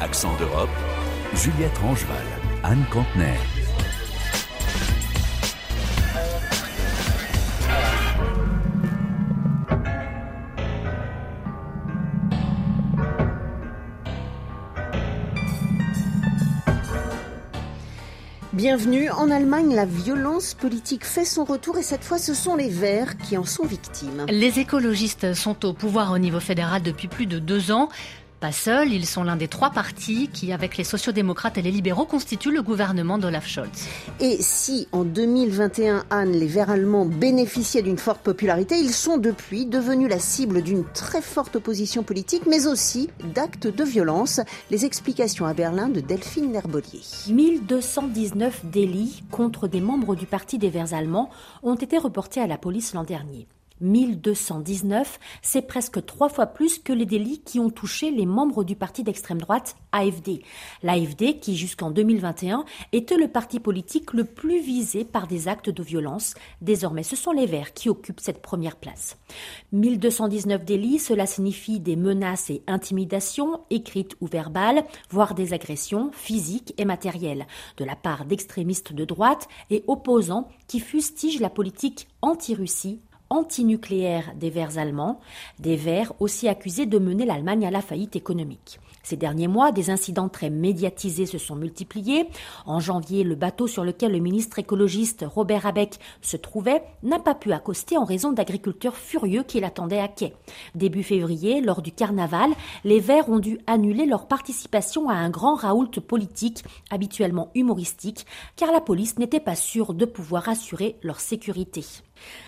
Accent d'Europe, Juliette Rangeval, Anne Contener. Bienvenue. En Allemagne, la violence politique fait son retour et cette fois, ce sont les Verts qui en sont victimes. Les écologistes sont au pouvoir au niveau fédéral depuis plus de deux ans. Pas seuls, ils sont l'un des trois partis qui, avec les sociodémocrates et les libéraux, constituent le gouvernement d'Olaf Scholz. Et si en 2021, Anne, les Verts allemands bénéficiaient d'une forte popularité, ils sont depuis devenus la cible d'une très forte opposition politique, mais aussi d'actes de violence. Les explications à Berlin de Delphine Nerbolier. 1219 délits contre des membres du Parti des Verts allemands ont été reportés à la police l'an dernier. 1219, c'est presque trois fois plus que les délits qui ont touché les membres du parti d'extrême droite AFD. L'AFD, qui jusqu'en 2021 était le parti politique le plus visé par des actes de violence, désormais ce sont les Verts qui occupent cette première place. 1219 délits, cela signifie des menaces et intimidations, écrites ou verbales, voire des agressions physiques et matérielles, de la part d'extrémistes de droite et opposants qui fustigent la politique anti-Russie antinucléaire des Verts allemands, des Verts aussi accusés de mener l'Allemagne à la faillite économique. Ces derniers mois, des incidents très médiatisés se sont multipliés. En janvier, le bateau sur lequel le ministre écologiste Robert Abeck se trouvait n'a pas pu accoster en raison d'agriculteurs furieux qui l'attendaient à quai. Début février, lors du carnaval, les Verts ont dû annuler leur participation à un grand raoult politique, habituellement humoristique, car la police n'était pas sûre de pouvoir assurer leur sécurité.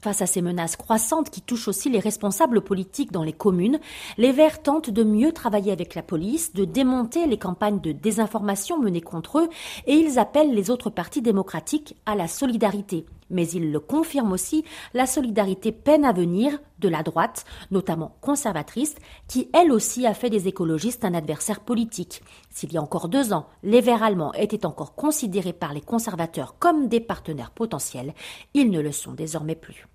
Face à ces menaces croissantes qui touchent aussi les responsables politiques dans les communes, les Verts tentent de mieux travailler avec la police, de démonter les campagnes de désinformation menées contre eux, et ils appellent les autres partis démocratiques à la solidarité. Mais ils le confirment aussi, la solidarité peine à venir de la droite, notamment conservatrice, qui elle aussi a fait des écologistes un adversaire politique. S'il y a encore deux ans, les Verts allemands étaient encore considérés par les conservateurs comme des partenaires potentiels, ils ne le sont désormais plus.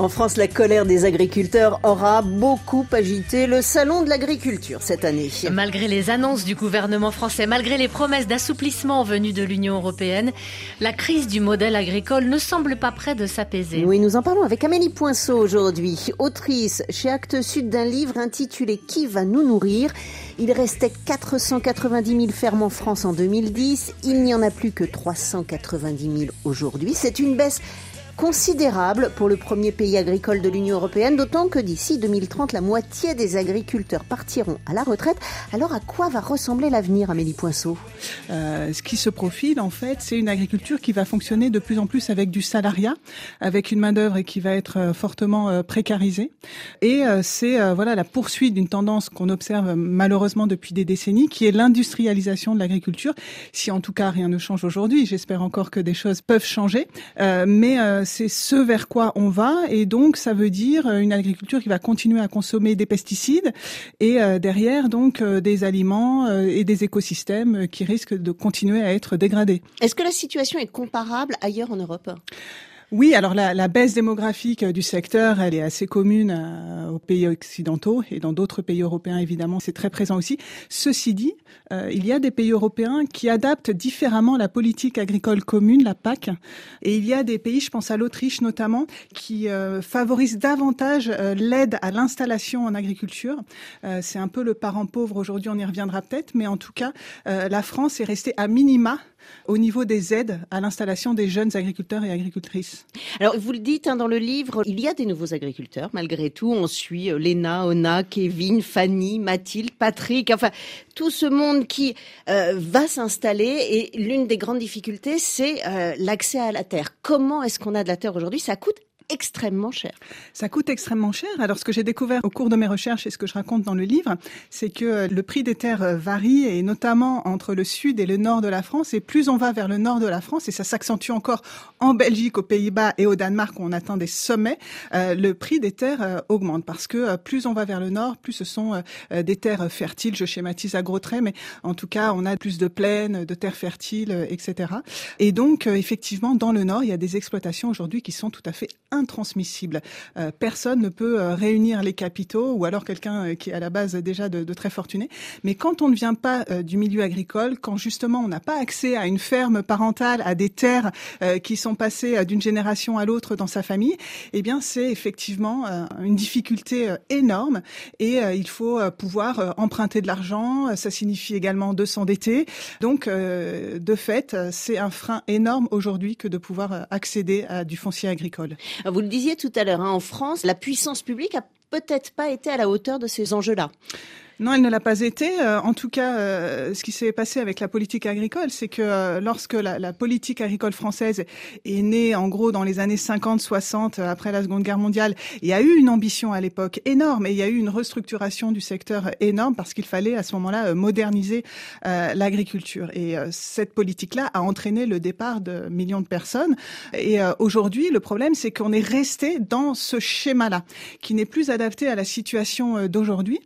En France, la colère des agriculteurs aura beaucoup agité le salon de l'agriculture cette année. Malgré les annonces du gouvernement français, malgré les promesses d'assouplissement venues de l'Union européenne, la crise du modèle agricole ne semble pas près de s'apaiser. Oui, nous en parlons avec Amélie Poinceau aujourd'hui, autrice chez Actes Sud d'un livre intitulé Qui va nous nourrir? Il restait 490 000 fermes en France en 2010. Il n'y en a plus que 390 000 aujourd'hui. C'est une baisse considérable pour le premier pays agricole de l'Union européenne, d'autant que d'ici 2030, la moitié des agriculteurs partiront à la retraite. Alors à quoi va ressembler l'avenir, Amélie Poinceau? Euh, Ce qui se profile, en fait, c'est une agriculture qui va fonctionner de plus en plus avec du salariat, avec une main-d'œuvre qui va être euh, fortement euh, précarisée. Et c'est voilà la poursuite d'une tendance qu'on observe malheureusement depuis des décennies, qui est l'industrialisation de l'agriculture. Si en tout cas rien ne change aujourd'hui, j'espère encore que des choses peuvent changer. mais c'est ce vers quoi on va et donc ça veut dire euh, une agriculture qui va continuer à consommer des pesticides et euh, derrière donc euh, des aliments et des écosystèmes qui risquent de continuer à être dégradés. Est-ce que la situation est comparable ailleurs en Europe? Oui, alors la, la, baisse démographique du secteur, elle est assez commune euh, aux pays occidentaux et dans d'autres pays européens, évidemment, c'est très présent aussi. Ceci dit, euh, il y a des pays européens qui adaptent différemment la politique agricole commune, la PAC, et il y a des pays, je pense à l'Autriche notamment, qui euh, favorisent davantage l'aide à l'installation en agriculture. c'est un peu le parent pauvre aujourd'hui, on y reviendra peut-être, mais en tout cas, la France est restée à minima au niveau des aides à l'installation des jeunes agriculteurs et agricultrices. Alors, vous le dites hein, dans le livre, il y a des nouveaux agriculteurs, malgré tout. On suit euh, Léna, Ona, Kevin, Fanny, Mathilde, Patrick, enfin, tout ce monde qui euh, va s'installer. Et l'une des grandes difficultés, c'est euh, l'accès à la terre. Comment est-ce qu'on a de la terre aujourd'hui? Ça coûte extrêmement cher. Ça coûte extrêmement cher. Alors ce que j'ai découvert au cours de mes recherches et ce que je raconte dans le livre, c'est que euh, le prix des terres euh, varie et notamment entre le sud et le nord de la France. Et plus on va vers le nord de la France, et ça s'accentue encore en Belgique, aux Pays-Bas et au Danemark où on atteint des sommets, euh, le prix des terres augmente parce que plus on va vers le nord, plus ce sont des terres fertiles. Je schématise à gros traits, mais en tout cas, on a plus de plaines, de terres fertiles, etc. Et donc, effectivement, dans le nord, il y a des exploitations aujourd'hui qui sont tout à fait intransmissibles. personne ne peut réunir les capitaux ou alors quelqu'un qui est à la base déjà de, de très fortuné. Mais quand on ne vient pas euh, du milieu agricole, quand justement on n'a pas accès à une ferme parentale, à des terres euh, qui sont passées euh, d'une génération à l'autre dans sa famille, eh bien c'est effectivement une difficulté énorme et il faut pouvoir emprunter de l'argent. Ça signifie également de s'endetter. Donc de fait, c'est un frein énorme aujourd'hui que de pouvoir accéder à du foncier agricole. Vous le disiez tout à l'heure, hein, en France, la puissance publique a peut-être pas été à la hauteur de ces enjeux-là. Non, elle ne l'a pas été. Euh, en tout cas, euh, ce qui s'est passé avec la politique agricole, c'est que euh, lorsque la, la, politique agricole française est née, en gros, dans les années 50-60, après la Seconde Guerre mondiale, il y a eu une ambition à l'époque énorme et il y a eu une restructuration du secteur énorme parce qu'il fallait à ce moment-là moderniser l'agriculture. Et cette politique-là a entraîné le départ de millions de personnes. Et aujourd'hui, le problème, c'est qu'on est resté dans ce schéma-là, qui n'est plus adapté à la situation d'aujourd'hui,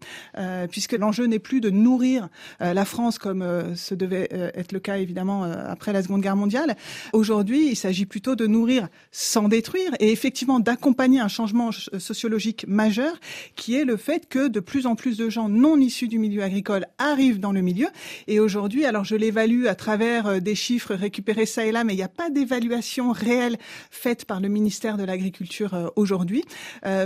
puisque puisque l'enjeu n'est plus de nourrir euh, la France comme euh, ce devait euh, être le cas évidemment après la Seconde Guerre mondiale. Aujourd'hui, il s'agit plutôt de nourrir sans détruire et effectivement d'accompagner un changement sociologique majeur qui est le fait que de plus en plus de gens non issus du milieu agricole arrivent dans le milieu. Et aujourd'hui, alors je l'évalue à travers des chiffres récupérés ça et là, mais il n'y a pas d'évaluation réelle faite par le ministère de l'Agriculture aujourd'hui.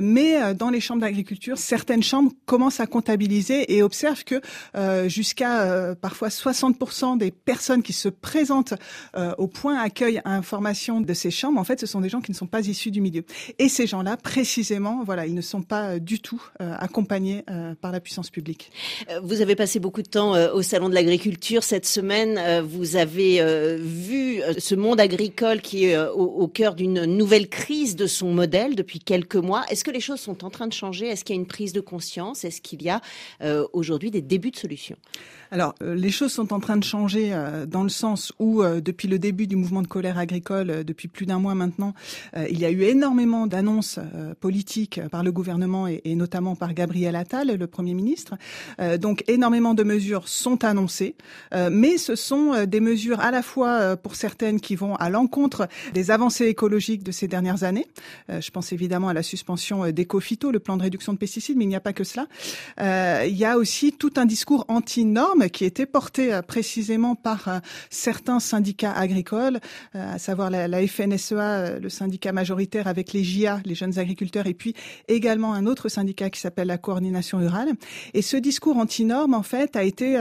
mais dans les chambres d'agriculture, certaines chambres commencent à comptabiliser et observe que euh, jusqu'à euh, parfois 60% des personnes qui se présentent euh, au point accueil information de ces chambres, en fait, ce sont des gens qui ne sont pas issus du milieu. Et ces gens-là, précisément, voilà, ils ne sont pas du tout accompagnés par la puissance publique. Vous avez passé beaucoup de temps au salon de l'agriculture cette semaine. Vous avez vu ce monde agricole qui est au, cœur d'une nouvelle crise de son modèle depuis quelques mois. Est-ce que les choses sont en train de changer? Est-ce qu'il y a une prise de conscience? Est-ce qu'il y a aujourd'hui des débuts de solutions Alors, euh, les choses sont en train de changer euh, dans le sens où, depuis le début du mouvement de colère agricole, depuis plus d'un mois maintenant, il y a eu énormément d'annonces politiques par le gouvernement et, et, notamment par Gabriel Attal, le Premier ministre. donc, énormément de mesures sont annoncées, mais ce sont des mesures à la fois pour certaines qui vont à l'encontre des avancées écologiques de ces dernières années. je pense évidemment à la suspension d'Ecofito, le plan de réduction de pesticides, mais il n'y a pas que cela. Il y a aussi tout un discours anti-normes qui était porté euh, précisément par euh, certains syndicats agricoles, euh, à savoir la, FNSEA, le syndicat majoritaire avec les JA, les jeunes agriculteurs, et puis également un autre syndicat qui s'appelle la coordination rurale. Et ce discours anti-normes, en fait, a été,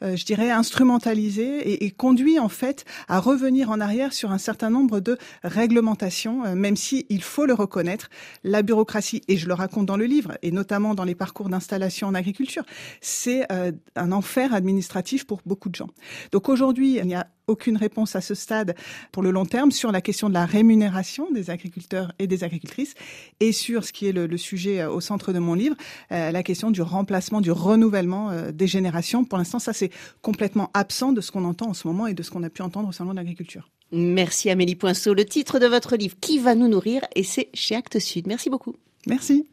je dirais, instrumentalisé et, et, conduit en fait à revenir en arrière sur un certain nombre de réglementations, même si il faut le reconnaître, la bureaucratie, et je le raconte dans le livre, et notamment dans les parcours d'installation en agriculture, c'est euh, un enfer administratif pour beaucoup de gens. Donc aujourd'hui, il n'y a aucune réponse à ce stade pour le long terme sur la question de la rémunération des agriculteurs et des agricultrices et sur ce qui est le, sujet euh, au centre de mon livre, euh, la question du remplacement, du renouvellement des générations. Pour l'instant, ça c'est complètement absent de ce qu'on entend en ce moment et de ce qu'on a pu entendre au salon de l'agriculture. Merci Amélie Poinceau. Le titre de votre livre, Qui va nous nourrir? Et c'est chez Actes Sud. Merci beaucoup. Merci.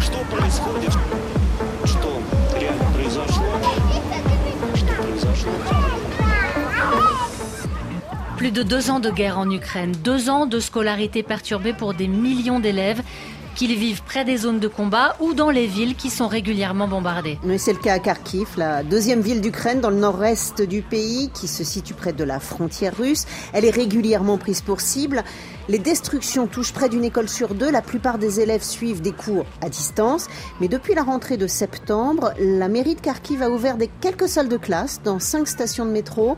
Что происходит? Что реально произошло? Что произошло? Plus de deux ans de guerre en Ukraine, deux ans de scolarité perturbée pour des millions d'élèves qu'ils vivent près des zones de combat ou dans les villes qui sont régulièrement bombardées. Mais c'est le cas à Kharkiv, la deuxième ville d'Ukraine dans le nord-est du pays qui se situe près de la frontière russe. Elle est régulièrement prise pour cible. Les destructions touchent près d'une école sur deux. La plupart des élèves suivent des cours à distance. Mais depuis la rentrée de septembre, la mairie de Kharkiv a ouvert des quelques salles de classe dans cinq stations de métro.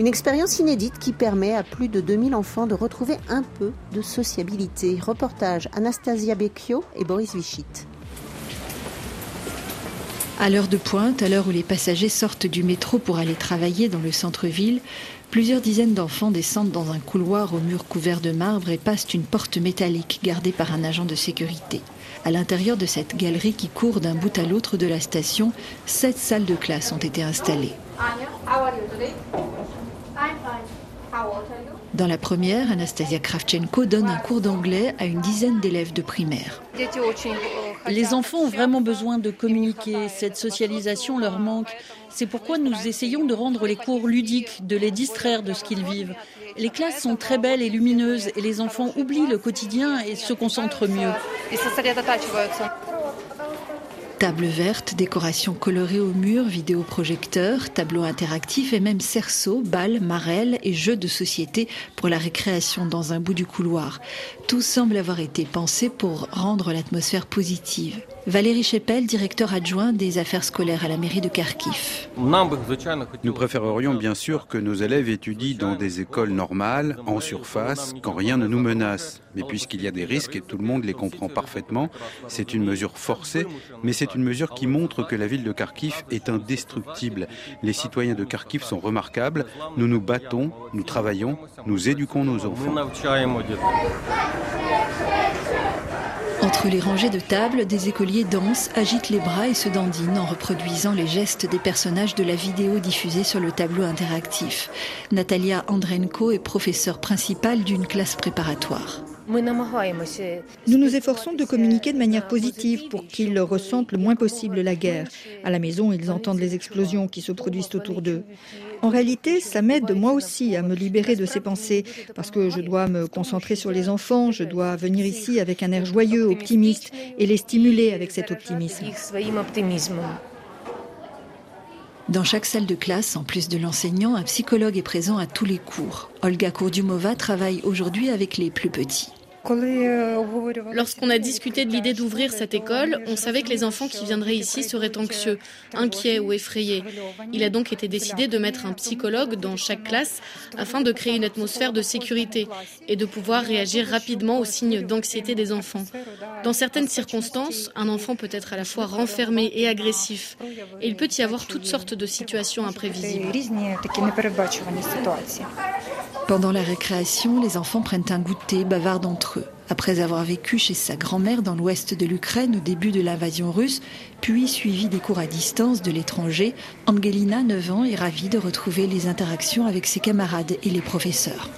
Une expérience inédite qui permet à plus de 2000 enfants de retrouver un peu de sociabilité. Reportage Anastasia Becchio et Boris Vichit. À l'heure de pointe, à l'heure où les passagers sortent du métro pour aller travailler dans le centre-ville, plusieurs dizaines d'enfants descendent dans un couloir au mur couvert de marbre et passent une porte métallique gardée par un agent de sécurité. À l'intérieur de cette galerie qui court d'un bout à l'autre de la station, sept salles de classe ont été installées. Dans la première, Anastasia Kravchenko donne un cours d'anglais à une dizaine d'élèves de primaire. Les enfants ont vraiment besoin de communiquer, cette socialisation leur manque. C'est pourquoi nous essayons de rendre les cours ludiques, de les distraire de ce qu'ils vivent. Les classes sont très belles et lumineuses et les enfants oublient le quotidien et se concentrent mieux. Table verte, décoration colorée au mur, vidéoprojecteur, tableau interactif et même cerceau, balles, marelles et jeux de société pour la récréation dans un bout du couloir. Tout semble avoir été pensé pour rendre l'atmosphère positive. Valérie Chepel, directeur adjoint des affaires scolaires à la mairie de Kharkiv. Nous préférerions bien sûr que nos élèves étudient dans des écoles normales, en surface, quand rien ne nous menace. Mais puisqu'il y a des risques et tout le monde les comprend parfaitement, c'est une mesure forcée, mais c'est une mesure qui montre que la ville de Kharkiv est indestructible. Les citoyens de Kharkiv sont remarquables, nous nous battons, nous travaillons, nous éduquons nos enfants. Entre les rangées de tables, des écoliers dansent, agitent les bras et se dandinent en reproduisant les gestes des personnages de la vidéo diffusée sur le tableau interactif. Natalia Andrenko est professeure principale d'une classe préparatoire. Nous nous efforçons de communiquer de manière positive pour qu'ils ressentent le moins possible la guerre. À la maison, ils entendent les explosions qui se produisent autour d'eux. En réalité, ça m'aide moi aussi à me libérer de ces pensées parce que je dois me concentrer sur les enfants, je dois venir ici avec un air joyeux, optimiste et les stimuler avec cet optimisme. Dans chaque salle de classe, en plus de l'enseignant, un psychologue est présent à tous les cours. Olga Kourdiumova travaille aujourd'hui avec les plus petits. Lorsqu'on a discuté de l'idée d'ouvrir cette école, on savait que les enfants qui viendraient ici seraient anxieux, inquiets ou effrayés. Il a donc été décidé de mettre un psychologue dans chaque classe afin de créer une atmosphère de sécurité et de pouvoir réagir rapidement aux signes d'anxiété des enfants. Dans certaines circonstances, un enfant peut être à la fois renfermé et agressif. Et il peut y avoir toutes sortes de situations imprévisibles. Pendant la récréation, les enfants prennent un goûter, bavardent entre eux. Après avoir vécu chez sa grand-mère dans l'ouest de l'Ukraine au début de l'invasion russe, puis suivi des cours à distance de l'étranger, Angelina, 9 ans, est ravie de retrouver les interactions avec ses camarades et les professeurs.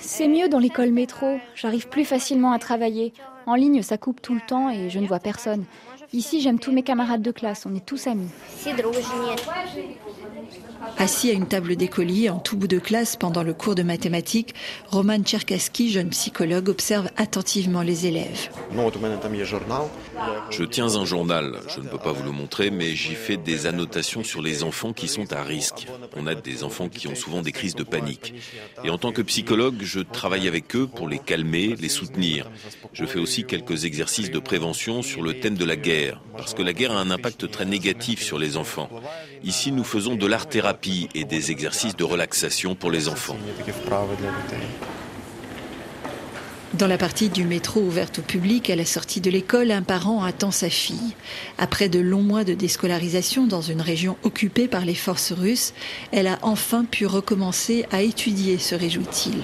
C'est mieux dans l'école métro, j'arrive plus facilement à travailler. En ligne, ça coupe tout le temps et je ne vois personne. Ici, j'aime tous mes camarades de classe, on est tous amis. Assis à une table d'écolier en tout bout de classe pendant le cours de mathématiques, Roman Tcherkaski, jeune psychologue, observe attentivement les élèves. Je tiens un journal, je ne peux pas vous le montrer, mais j'y fais des annotations sur les enfants qui sont à risque. On a des enfants qui ont souvent des crises de panique. Et en tant que psychologue, je travaille avec eux pour les calmer, les soutenir. Je fais aussi quelques exercices de prévention sur le thème de la guerre, parce que la guerre a un impact très négatif sur les enfants. Ici, nous faisons de et des exercices de relaxation pour les enfants. Dans la partie du métro ouverte au public à la sortie de l'école, un parent attend sa fille. Après de longs mois de déscolarisation dans une région occupée par les forces russes, elle a enfin pu recommencer à étudier, se réjouit-il.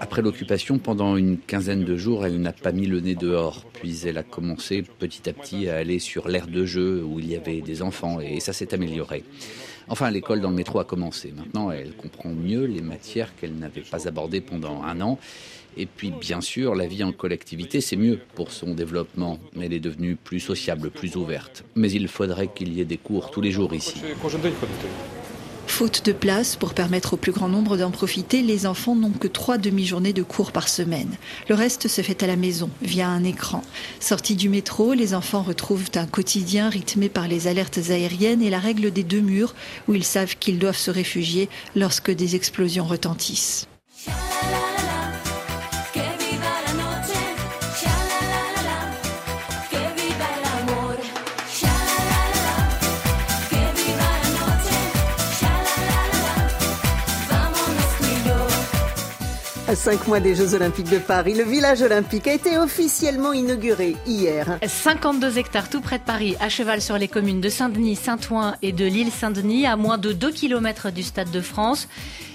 Après l'occupation, pendant une quinzaine de jours, elle n'a pas mis le nez dehors. Puis elle a commencé petit à petit à aller sur l'aire de jeu où il y avait des enfants et ça s'est amélioré. Enfin, l'école dans le métro a commencé. Maintenant, elle comprend mieux les matières qu'elle n'avait pas abordées pendant un an. Et puis, bien sûr, la vie en collectivité, c'est mieux pour son développement. Elle est devenue plus sociable, plus ouverte. Mais il faudrait qu'il y ait des cours tous les jours ici. Faute de place pour permettre au plus grand nombre d'en profiter, les enfants n'ont que trois demi-journées de cours par semaine. Le reste se fait à la maison, via un écran. Sortis du métro, les enfants retrouvent un quotidien rythmé par les alertes aériennes et la règle des deux murs, où ils savent qu'ils doivent se réfugier lorsque des explosions retentissent. Cinq mois des Jeux Olympiques de Paris, le village olympique a été officiellement inauguré hier. 52 hectares tout près de Paris, à cheval sur les communes de Saint-Denis, Saint-Ouen et de l'île Saint-Denis, à moins de 2 km du Stade de France.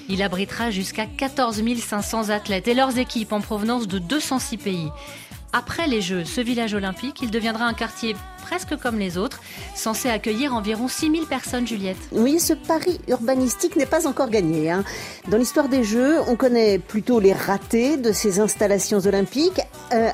Il abritera jusqu'à 14 500 athlètes et leurs équipes en provenance de 206 pays. Après les Jeux, ce village olympique, il deviendra un quartier presque comme les autres, censé accueillir environ 6000 personnes, Juliette. Oui, ce pari urbanistique n'est pas encore gagné. Hein. Dans l'histoire des Jeux, on connaît plutôt les ratés de ces installations olympiques. Euh,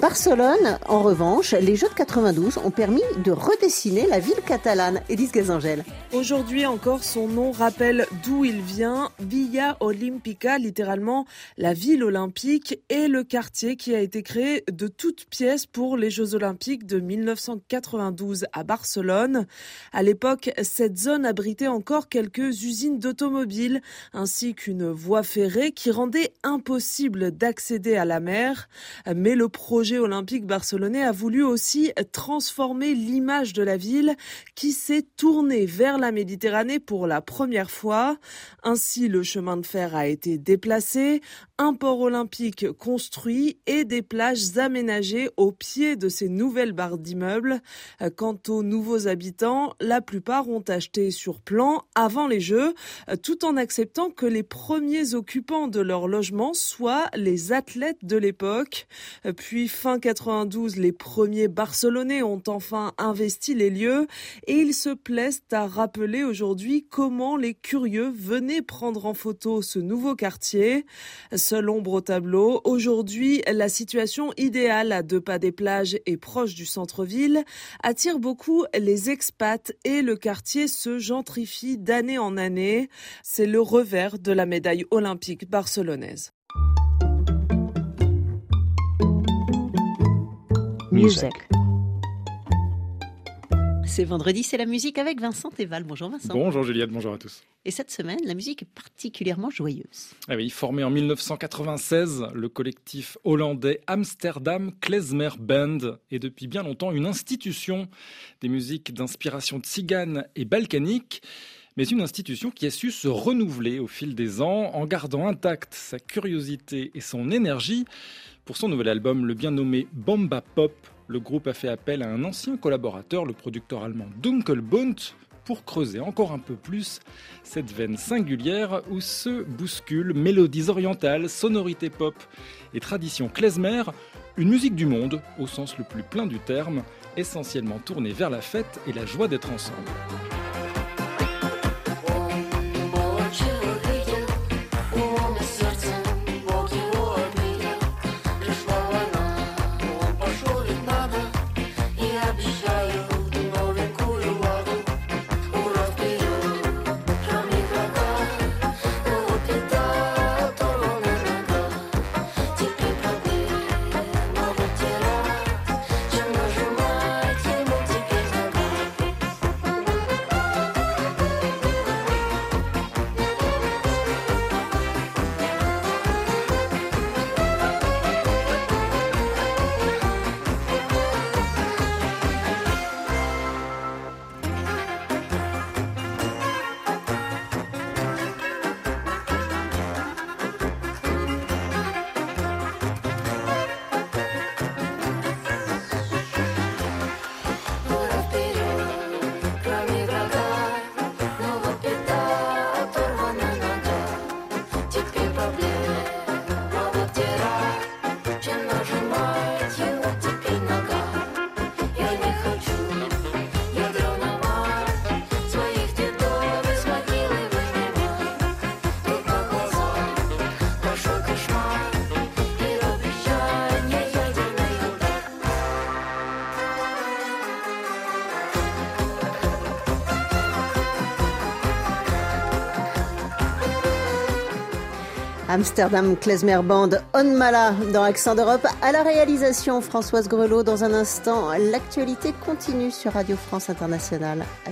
Barcelone, en revanche, les Jeux de 92 ont permis de redessiner la ville catalane. Élise Gazangel. Aujourd'hui encore, son nom rappelle d'où il vient, Villa Olímpica, littéralement la ville olympique, et le quartier qui a été créé de toutes pièces pour les Jeux olympiques de 1940. 92 à Barcelone. À l'époque, cette zone abritait encore quelques usines d'automobiles ainsi qu'une voie ferrée qui rendait impossible d'accéder à la mer. Mais le projet olympique barcelonais a voulu aussi transformer l'image de la ville qui s'est tournée vers la Méditerranée pour la première fois. Ainsi, le chemin de fer a été déplacé, un port olympique construit et des plages aménagées au pied de ces nouvelles barres d'immeubles. Quant aux nouveaux habitants, la plupart ont acheté sur plan avant les Jeux, tout en acceptant que les premiers occupants de leur logement soient les athlètes de l'époque. Puis fin 92, les premiers Barcelonais ont enfin investi les lieux et ils se plaisent à rappeler aujourd'hui comment les curieux venaient prendre en photo ce nouveau quartier. Seule ombre au tableau, aujourd'hui, la situation idéale à deux pas des plages et proche du centre-ville attire beaucoup les expats et le quartier se gentrifie d'année en année. C'est le revers de la médaille olympique barcelonaise. Music. C'est vendredi, c'est la musique avec Vincent Eval. Bonjour Vincent. Bonjour Juliette, bonjour à tous. Et cette semaine, la musique est particulièrement joyeuse. Ah oui, formé en 1996, le collectif hollandais Amsterdam Klezmer Band est depuis bien longtemps une institution des musiques d'inspiration tzigane et balkanique mais une institution qui a su se renouveler au fil des ans en gardant intacte sa curiosité et son énergie. Pour son nouvel album, le bien nommé Bomba Pop, le groupe a fait appel à un ancien collaborateur, le producteur allemand Dunkelbund, pour creuser encore un peu plus cette veine singulière où se bousculent mélodies orientales, sonorités pop et traditions klezmer, une musique du monde au sens le plus plein du terme, essentiellement tournée vers la fête et la joie d'être ensemble. Amsterdam Klezmer Band On Mala dans Accent d'Europe. À la réalisation, Françoise Grelot. Dans un instant, l'actualité continue sur Radio France Internationale. À